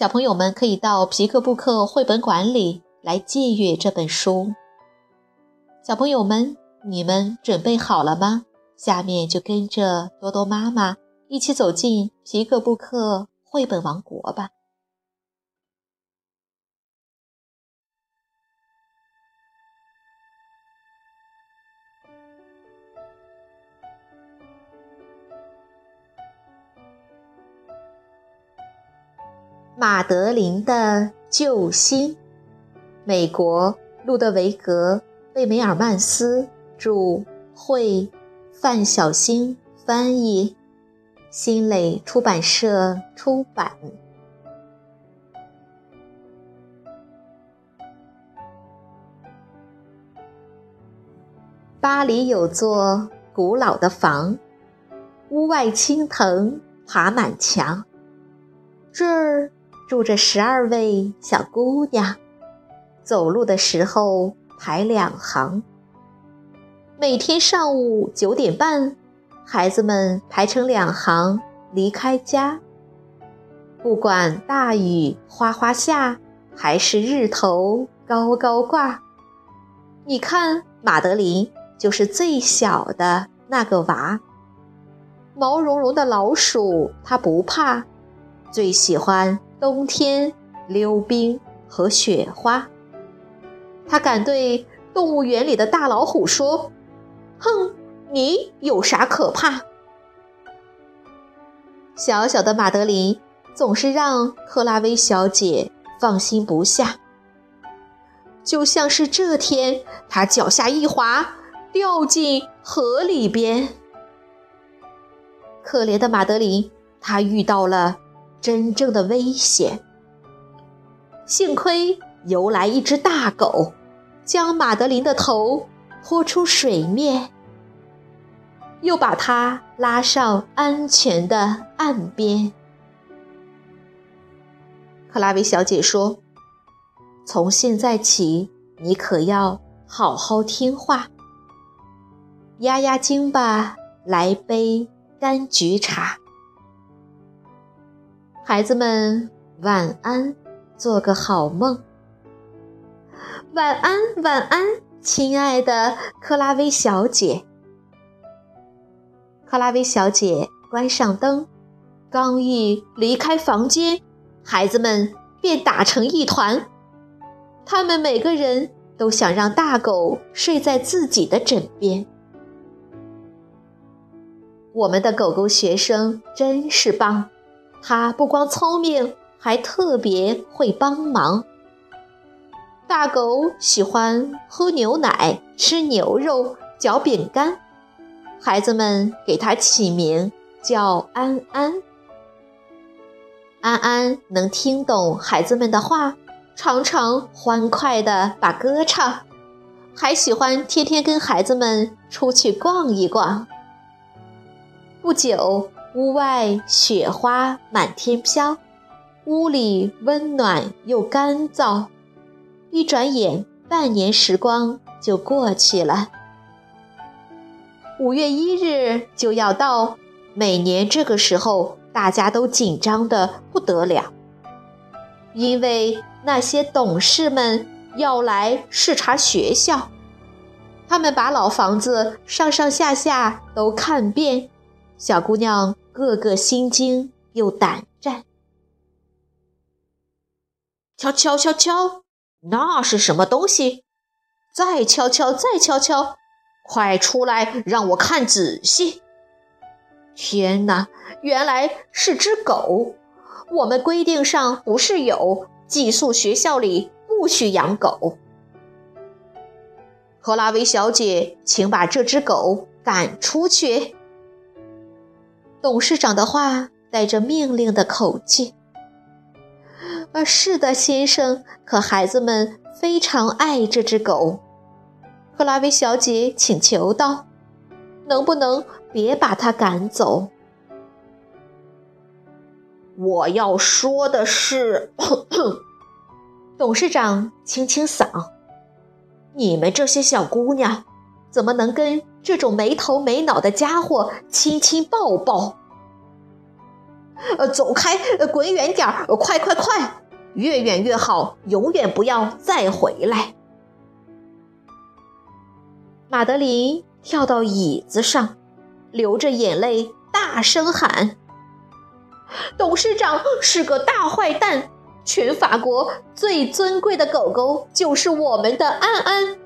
小朋友们可以到皮克布克绘本馆里来借阅这本书。小朋友们，你们准备好了吗？下面就跟着多多妈妈一起走进皮克布克绘本王国吧。马德琳的救星，美国路德维格·贝梅尔曼斯著，绘，范小星翻译，新蕾出版社出版。巴黎有座古老的房，屋外青藤爬满墙，这儿。住着十二位小姑娘，走路的时候排两行。每天上午九点半，孩子们排成两行离开家。不管大雨哗哗下，还是日头高高挂，你看，马德琳就是最小的那个娃。毛茸茸的老鼠，它不怕，最喜欢。冬天溜冰和雪花，他敢对动物园里的大老虎说：“哼，你有啥可怕？”小小的马德琳总是让克拉薇小姐放心不下，就像是这天，她脚下一滑，掉进河里边。可怜的马德琳，她遇到了。真正的危险。幸亏游来一只大狗，将马德琳的头拖出水面，又把她拉上安全的岸边。克拉维小姐说：“从现在起，你可要好好听话。压压惊吧，来杯柑橘茶。”孩子们，晚安，做个好梦。晚安，晚安，亲爱的克拉薇小姐。克拉薇小姐关上灯，刚一离开房间，孩子们便打成一团。他们每个人都想让大狗睡在自己的枕边。我们的狗狗学生真是棒。他不光聪明，还特别会帮忙。大狗喜欢喝牛奶、吃牛肉、嚼饼干，孩子们给它起名叫安安。安安能听懂孩子们的话，常常欢快地把歌唱，还喜欢天天跟孩子们出去逛一逛。不久。屋外雪花满天飘，屋里温暖又干燥。一转眼，半年时光就过去了。五月一日就要到，每年这个时候，大家都紧张的不得了，因为那些董事们要来视察学校，他们把老房子上上下下都看遍。小姑娘个个心惊又胆战。敲敲敲敲，那是什么东西？再敲敲，再敲敲，快出来让我看仔细！天哪，原来是只狗！我们规定上不是有寄宿学校里不许养狗。克拉维小姐，请把这只狗赶出去。董事长的话带着命令的口气。啊，是的，先生。可孩子们非常爱这只狗。克拉维小姐请求道：“能不能别把它赶走？”我要说的是，董事长清清嗓：“你们这些小姑娘，怎么能跟这种没头没脑的家伙亲亲抱抱？”呃，走开，滚远点儿，快快快，越远越好，永远不要再回来。马德琳跳到椅子上，流着眼泪大声喊：“董事长是个大坏蛋！全法国最尊贵的狗狗就是我们的安安，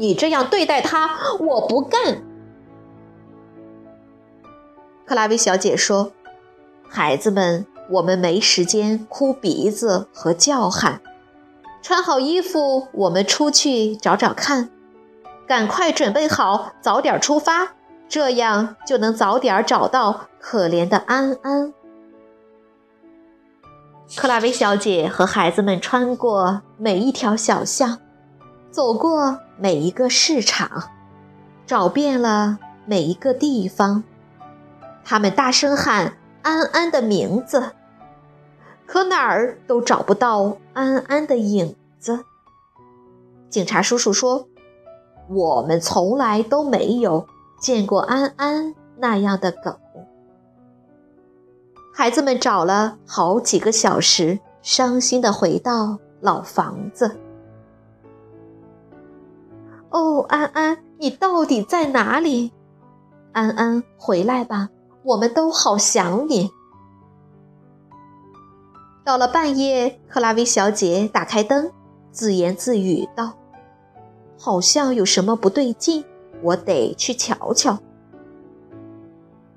你这样对待他，我不干。”克拉薇小姐说。孩子们，我们没时间哭鼻子和叫喊。穿好衣服，我们出去找找看。赶快准备好，早点出发，这样就能早点找到可怜的安安。克拉薇小姐和孩子们穿过每一条小巷，走过每一个市场，找遍了每一个地方。他们大声喊。安安的名字，可哪儿都找不到安安的影子。警察叔叔说：“我们从来都没有见过安安那样的狗。”孩子们找了好几个小时，伤心的回到老房子。哦，安安，你到底在哪里？安安，回来吧。我们都好想你。到了半夜，克拉薇小姐打开灯，自言自语道：“好像有什么不对劲，我得去瞧瞧。”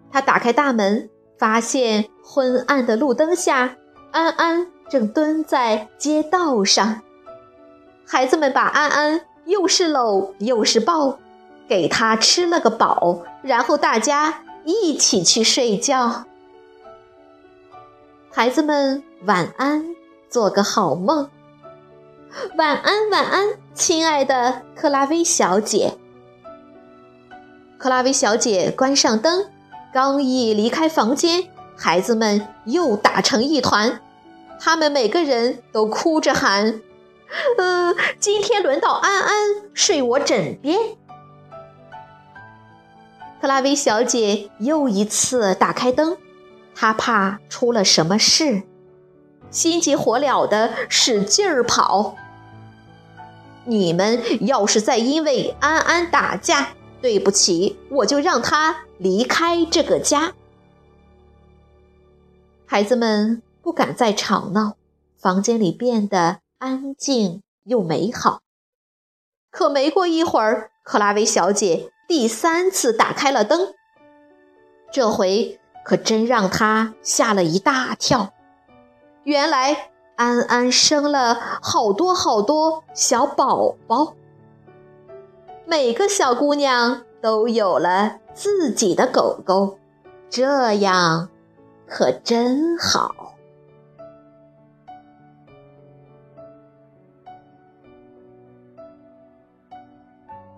她打开大门，发现昏暗的路灯下，安安正蹲在街道上。孩子们把安安又是搂又是抱，给他吃了个饱，然后大家。一起去睡觉，孩子们晚安，做个好梦。晚安，晚安，亲爱的克拉薇小姐。克拉薇小姐关上灯，刚一离开房间，孩子们又打成一团。他们每个人都哭着喊：“嗯，今天轮到安安睡我枕边。”克拉薇小姐又一次打开灯，她怕出了什么事，心急火燎的使劲儿跑。你们要是再因为安安打架，对不起，我就让他离开这个家。孩子们不敢再吵闹，房间里变得安静又美好。可没过一会儿，克拉薇小姐。第三次打开了灯，这回可真让她吓了一大跳。原来安安生了好多好多小宝宝，每个小姑娘都有了自己的狗狗，这样可真好。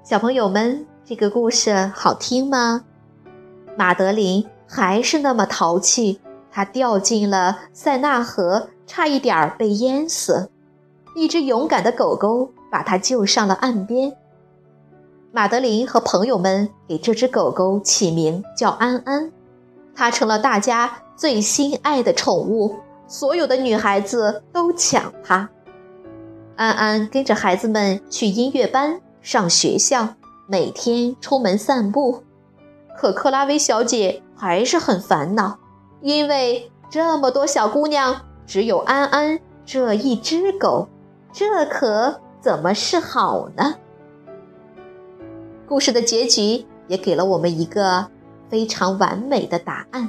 小朋友们。这个故事好听吗？马德琳还是那么淘气，她掉进了塞纳河，差一点儿被淹死。一只勇敢的狗狗把她救上了岸边。马德琳和朋友们给这只狗狗起名叫安安，它成了大家最心爱的宠物，所有的女孩子都抢它。安安跟着孩子们去音乐班，上学校。每天出门散步，可克拉薇小姐还是很烦恼，因为这么多小姑娘，只有安安这一只狗，这可怎么是好呢？故事的结局也给了我们一个非常完美的答案。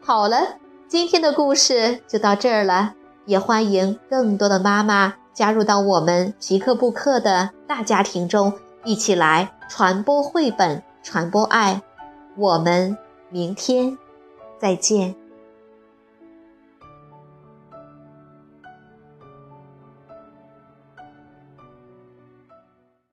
好了，今天的故事就到这儿了，也欢迎更多的妈妈。加入到我们皮克布克的大家庭中，一起来传播绘本，传播爱。我们明天再见。